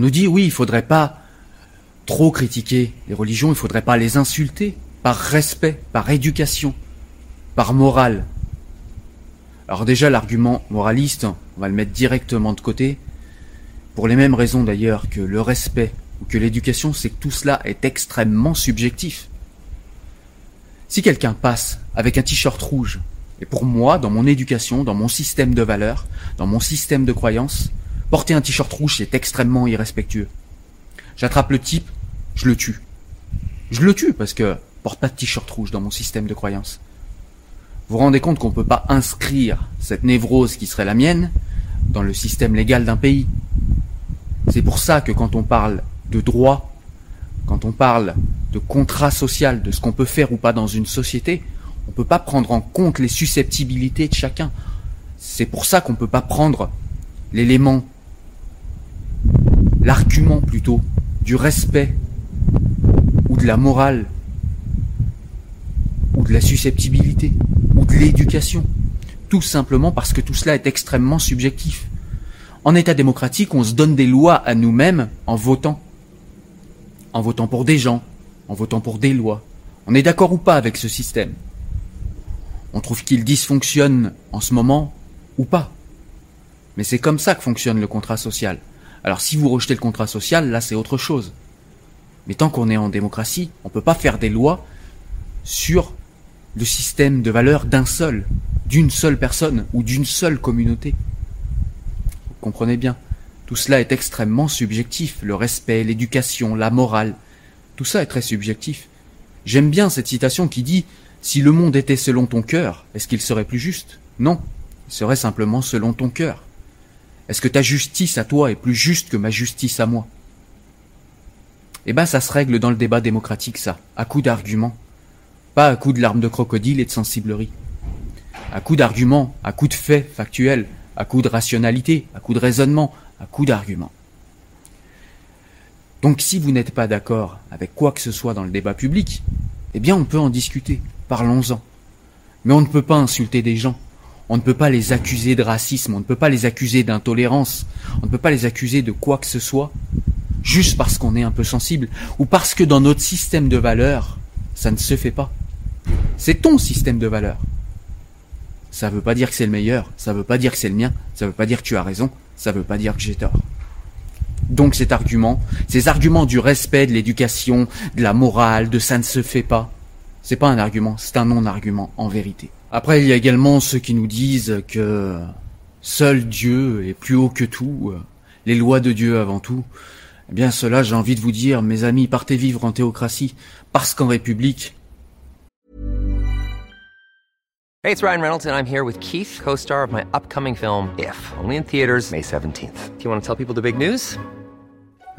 On nous dit oui, il faudrait pas trop critiquer les religions, il faudrait pas les insulter par respect, par éducation, par morale. Alors déjà l'argument moraliste, on va le mettre directement de côté, pour les mêmes raisons d'ailleurs que le respect ou que l'éducation, c'est que tout cela est extrêmement subjectif. Si quelqu'un passe avec un t-shirt rouge, et pour moi, dans mon éducation, dans mon système de valeurs, dans mon système de croyances, Porter un t-shirt rouge, c'est extrêmement irrespectueux. J'attrape le type, je le tue. Je le tue parce que porte pas de t-shirt rouge dans mon système de croyance. Vous vous rendez compte qu'on ne peut pas inscrire cette névrose qui serait la mienne dans le système légal d'un pays. C'est pour ça que quand on parle de droit, quand on parle de contrat social, de ce qu'on peut faire ou pas dans une société, on ne peut pas prendre en compte les susceptibilités de chacun. C'est pour ça qu'on ne peut pas prendre l'élément l'argument plutôt du respect ou de la morale ou de la susceptibilité ou de l'éducation. Tout simplement parce que tout cela est extrêmement subjectif. En État démocratique, on se donne des lois à nous-mêmes en votant. En votant pour des gens, en votant pour des lois. On est d'accord ou pas avec ce système? On trouve qu'il dysfonctionne en ce moment ou pas Mais c'est comme ça que fonctionne le contrat social. Alors si vous rejetez le contrat social, là c'est autre chose. Mais tant qu'on est en démocratie, on ne peut pas faire des lois sur le système de valeurs d'un seul, d'une seule personne ou d'une seule communauté. Vous comprenez bien, tout cela est extrêmement subjectif, le respect, l'éducation, la morale, tout ça est très subjectif. J'aime bien cette citation qui dit Si le monde était selon ton cœur, est-ce qu'il serait plus juste? Non, il serait simplement selon ton cœur. Est-ce que ta justice à toi est plus juste que ma justice à moi? Eh ben, ça se règle dans le débat démocratique, ça, à coup d'arguments. Pas à coup de larmes de crocodile et de sensiblerie. À coup d'arguments, à coup de faits factuels, à coup de rationalité, à coup de raisonnement, à coup d'arguments. Donc si vous n'êtes pas d'accord avec quoi que ce soit dans le débat public, eh bien on peut en discuter, parlons-en. Mais on ne peut pas insulter des gens, on ne peut pas les accuser de racisme, on ne peut pas les accuser d'intolérance, on ne peut pas les accuser de quoi que ce soit, juste parce qu'on est un peu sensible, ou parce que dans notre système de valeurs, ça ne se fait pas. C'est ton système de valeurs. Ça ne veut pas dire que c'est le meilleur, ça ne veut pas dire que c'est le mien, ça ne veut pas dire que tu as raison, ça ne veut pas dire que j'ai tort. Donc cet argument, ces arguments du respect, de l'éducation, de la morale, de ça ne se fait pas, c'est pas un argument, c'est un non-argument en vérité. Après, il y a également ceux qui nous disent que seul Dieu est plus haut que tout, les lois de Dieu avant tout. Eh bien, cela, j'ai envie de vous dire, mes amis, partez vivre en théocratie, parce qu'en République. Hey, it's Ryan Reynolds, and I'm here with Keith, co star of my upcoming film, If, only in theaters, May 17th. Do you want to tell people the big news?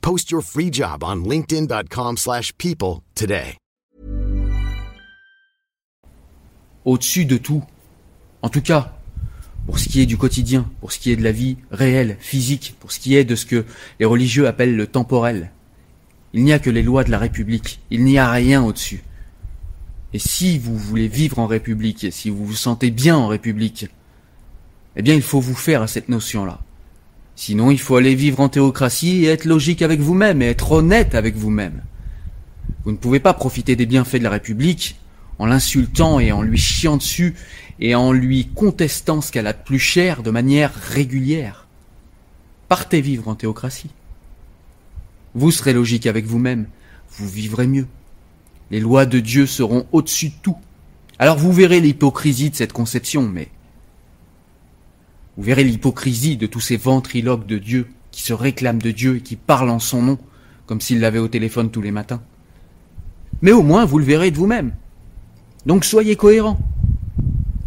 Post your free job on linkedin.com/people slash people today. Au-dessus de tout. En tout cas, pour ce qui est du quotidien, pour ce qui est de la vie réelle, physique, pour ce qui est de ce que les religieux appellent le temporel. Il n'y a que les lois de la République. Il n'y a rien au-dessus. Et si vous voulez vivre en République, et si vous vous sentez bien en République, eh bien il faut vous faire à cette notion-là. Sinon, il faut aller vivre en théocratie et être logique avec vous-même et être honnête avec vous-même. Vous ne pouvez pas profiter des bienfaits de la République en l'insultant et en lui chiant dessus et en lui contestant ce qu'elle a de plus cher de manière régulière. Partez vivre en théocratie. Vous serez logique avec vous-même, vous vivrez mieux. Les lois de Dieu seront au-dessus de tout. Alors vous verrez l'hypocrisie de cette conception, mais vous verrez l'hypocrisie de tous ces ventriloques de Dieu qui se réclament de Dieu et qui parlent en son nom, comme s'ils l'avaient au téléphone tous les matins. Mais au moins vous le verrez de vous-même. Donc soyez cohérents.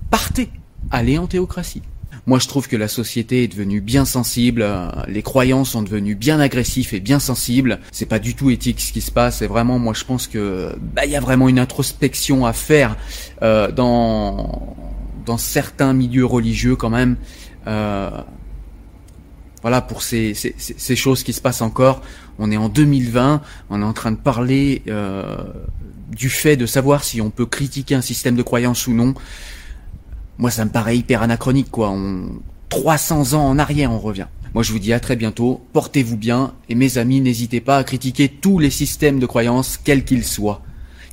Partez, allez en théocratie. Moi, je trouve que la société est devenue bien sensible, euh, les croyants sont devenus bien agressifs et bien sensibles. C'est pas du tout éthique ce qui se passe. Et vraiment, moi, je pense que bah, il y a vraiment une introspection à faire euh, dans certains milieux religieux quand même. Euh, voilà pour ces, choses qui se passent encore. On est en 2020, on est en train de parler euh, du fait de savoir si on peut critiquer un système de croyance ou non moi ça me paraît hyper anachronique quoi. On... 300 ans en arrière on revient. Moi je vous dis à très bientôt, portez-vous bien et mes amis n'hésitez pas à critiquer tous les systèmes de croyance quels qu'ils soient.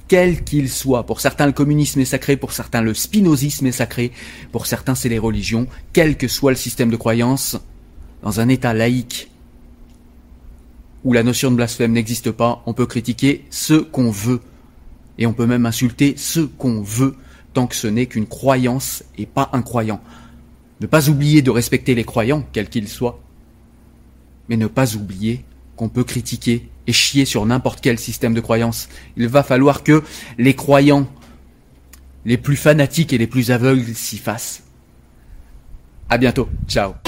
Quels qu'ils soient. Pour certains le communisme est sacré, pour certains le spinozisme est sacré, pour certains c'est les religions, quel que soit le système de croyance, dans un état laïque où la notion de blasphème n'existe pas, on peut critiquer ce qu'on veut. Et on peut même insulter ce qu'on veut tant que ce n'est qu'une croyance et pas un croyant. Ne pas oublier de respecter les croyants, quels qu'ils soient, mais ne pas oublier qu'on peut critiquer et chier sur n'importe quel système de croyance. Il va falloir que les croyants les plus fanatiques et les plus aveugles s'y fassent. À bientôt. Ciao.